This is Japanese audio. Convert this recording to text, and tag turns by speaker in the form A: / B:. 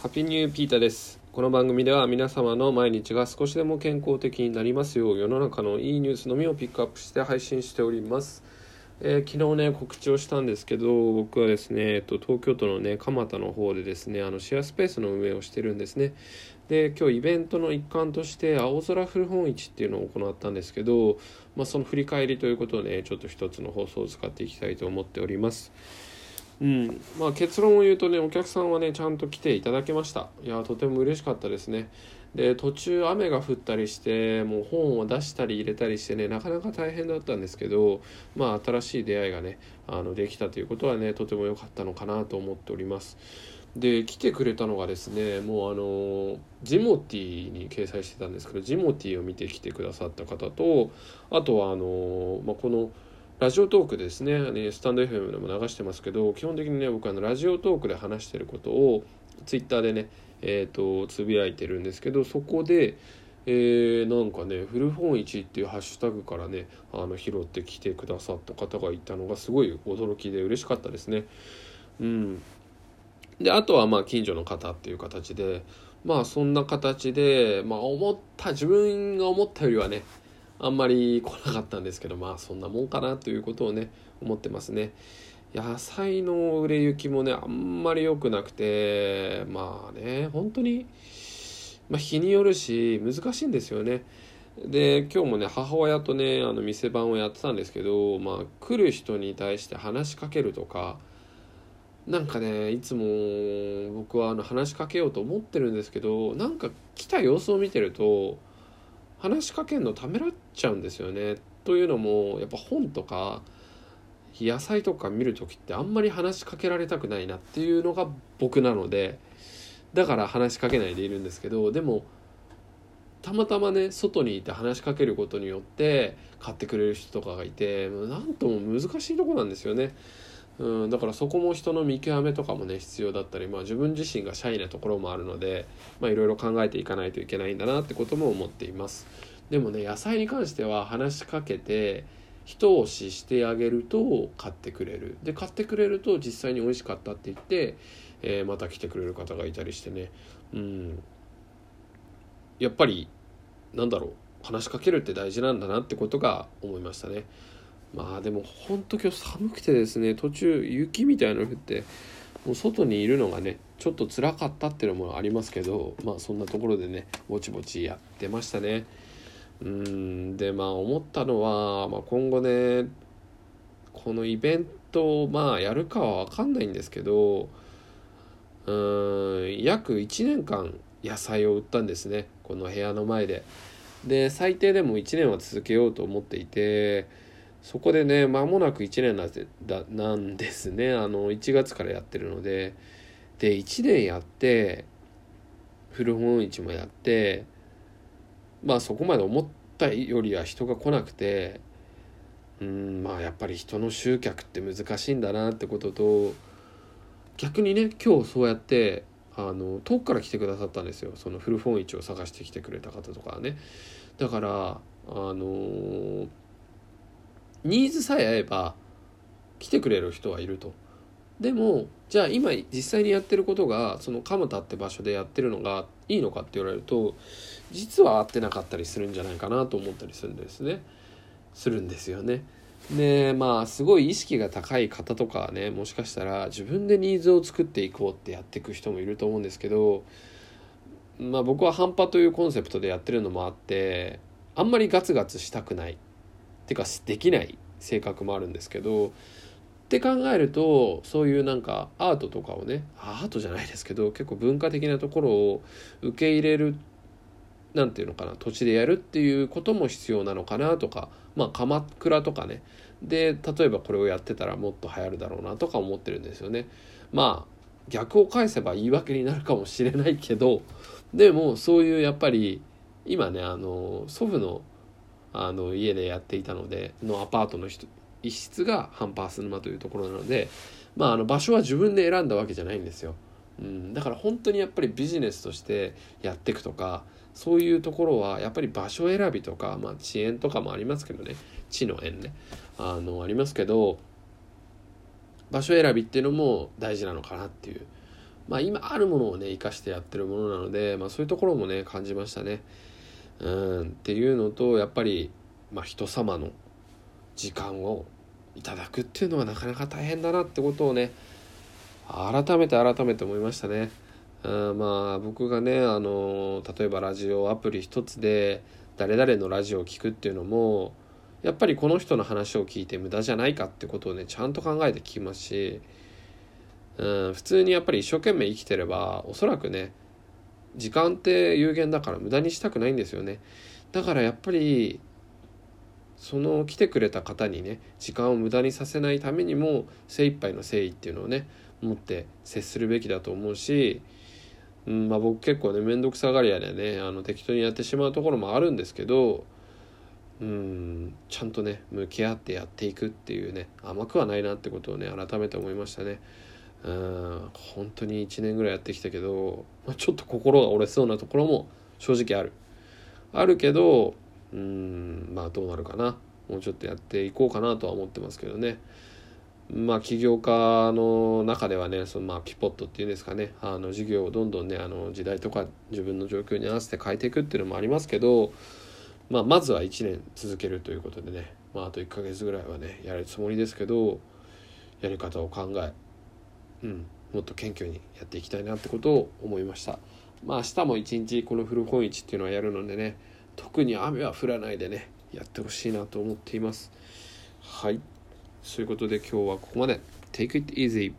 A: ハッピーニューピーターです。この番組では皆様の毎日が少しでも健康的になりますよう世の中のいいニュースのみをピックアップして配信しております。えー昨日ね告知をしたんですけど僕はですね、えっと、東京都のね蒲田の方でですねあのシェアスペースの運営をしてるんですね。で今日イベントの一環として青空古本市っていうのを行ったんですけど、まあ、その振り返りということで、ね、ちょっと一つの放送を使っていきたいと思っております。うん。まあ、結論を言うとねお客さんはねちゃんと来ていただけました。いやとても嬉しかったですね。で途中雨が降ったりしてもう本を出したり入れたりしてねなかなか大変だったんですけどまあ新しい出会いがねあのできたということはねとても良かったのかなと思っております。で来てくれたのがですねもうあのジモティに掲載してたんですけどジモティを見てきてくださった方とあとはあの、まあ、このラジオトークですね。ねスタンド FM でも流してますけど基本的にね僕あのラジオトークで話してることをツイッターでねえっ、とつぶやいてるんですけどそこでえーなんかね古本市っていうハッシュタグからねあの拾ってきてくださった方がいたのがすごい驚きで嬉しかったですね。うん。であとはまあ近所の方っていう形でまあそんな形でまあ思った自分が思ったよりはねあんまり来なかったんですけどまあそんなもんかなということをね思ってますね。野菜の売れ行きもねあんまり良くなくてまあね本当に、まあ、日によるし難しいんですよね。で今日もね母親とねあの店番をやってたんですけどまあ来る人に対して話しかけるとかなんかねいつも僕はあの話しかけようと思ってるんですけどなんか来た様子を見てると話しかけるのためらっちゃうんですよね。というのもやっぱ本とか野菜とか見る時ってあんまり話しかけられたくないなっていうのが僕なのでだから話しかけないでいるんですけどでもたまたまね外にいて話しかけることによって買ってくれる人とかがいてなんとも難しいとこなんですよね。うん、だからそこも人の見極めとかもね必要だったり、まあ、自分自身がシャイなところもあるのでいろいろ考えていかないといけないんだなってことも思っています。でもね野菜に関しては話しかけて一押ししてあげると買ってくれる。で買ってくれると実際に美味しかったって言って、えーまた来てくれる方がいたりしてね。うん。やっぱりなんだろう話しかけるって大事なんだなってことが思いましたね。まあでもほんと今日寒くてですね途中雪みたいなの降ってもう外にいるのがねちょっと辛かったっていうのもありますけどまあそんなところでねぼちぼちやってましたね。うんでまあ思ったのは、まあ、今後ねこのイベントをまあやるかは分かんないんですけどうん約1年間野菜を売ったんですねこの部屋の前で。で最低でも1年は続けようと思っていてそこでね間もなく1年なんでだなんですね。あの1月からやってるので。で1年やって古本市もやってまあそこまで思ったよりは人が来なくてうんまあやっぱり人の集客って難しいんだなってことと逆にね今日そうやってあの遠くから来てくださったんですよ。その古本市を探してきてくれた方とかね。だからあのニーズさえ合えば来てくれる人はいると。でもじゃあ今実際にやってることがその蒲田って場所でやってるのがいいのかって言われると実は合ってなかったりするんじゃないかなと思ったりするんですね。するんですよね。でまあすごい意識が高い方とかねもしかしたら自分でニーズを作っていこうってやっていく人もいると思うんですけどまあ僕は半端というコンセプトでやってるのもあってあんまりガツガツしたくない。てかできない性格もあるんですけどって考えるとそういうなんかアートとかをねアートじゃないですけど結構文化的なところを受け入れるなんていうのかな土地でやるっていうことも必要なのかなとかまあ鎌倉とかねで例えばこれをやってたらもっと流行るだろうなとか思ってるんですよね。まあ逆を返せば言い訳になるかもしれないけどでもそういうやっぱり今ねあの祖父のあの家でやっていたのでのアパートの一室がハンパース沼というところなので、まあ、あの場所は自分で選んだわけじゃないんですよ。うん、だから本当にやっぱりビジネスとしてやっていくとかそういうところはやっぱり場所選びとか、まあ、遅延とかもありますけどね地の縁ねあのありますけど場所選びっていうのも大事なのかなっていうまあ、今あるものをね生かしてやってるものなので、まあ、そういうところもね感じましたね。うんっていうのとやっぱり、まあ、人様の時間をいただくっていうのはなかなか大変だなってことをね改めて改めて思いましたね。うんまあ僕がねあの例えばラジオアプリ一つで誰々のラジオを聴くっていうのもやっぱりこの人の話を聞いて無駄じゃないかってことをねちゃんと考えて聞きますし、うん、普通にやっぱり一生懸命生きてればおそらくね時間って有限だから無駄にしたくないんですよねだからやっぱりその来てくれた方にね時間を無駄にさせないためにも精一杯の誠意っていうのをね持って接するべきだと思うし、うんまあ、僕結構ね面倒くさがり屋でねあの適当にやってしまうところもあるんですけどうんちゃんとね向き合ってやっていくっていうね甘くはないなってことをね改めて思いましたね。うん本当に1年ぐらいやってきたけど、ま、ちょっと心が折れそうなところも正直ある。あるけどうんまあどうなるかなもうちょっとやっていこうかなとは思ってますけどね。まあ起業家の中ではねそのまあピポットっていうんですかねあの事業をどんどんねあの時代とか自分の状況に合わせて変えていくっていうのもありますけどまあ、まずは1年続けるということでね、まあ、あと1ヶ月ぐらいはねやるつもりですけどやり方を考え、うん、もっと謙虚にやっていきたいなってことを思いました。まあ明日も一日この古本市っていうのはやるのでね特に雨は降らないでねやってほしいなと思っています。はい。そういうことで今日はここまで。Take it easy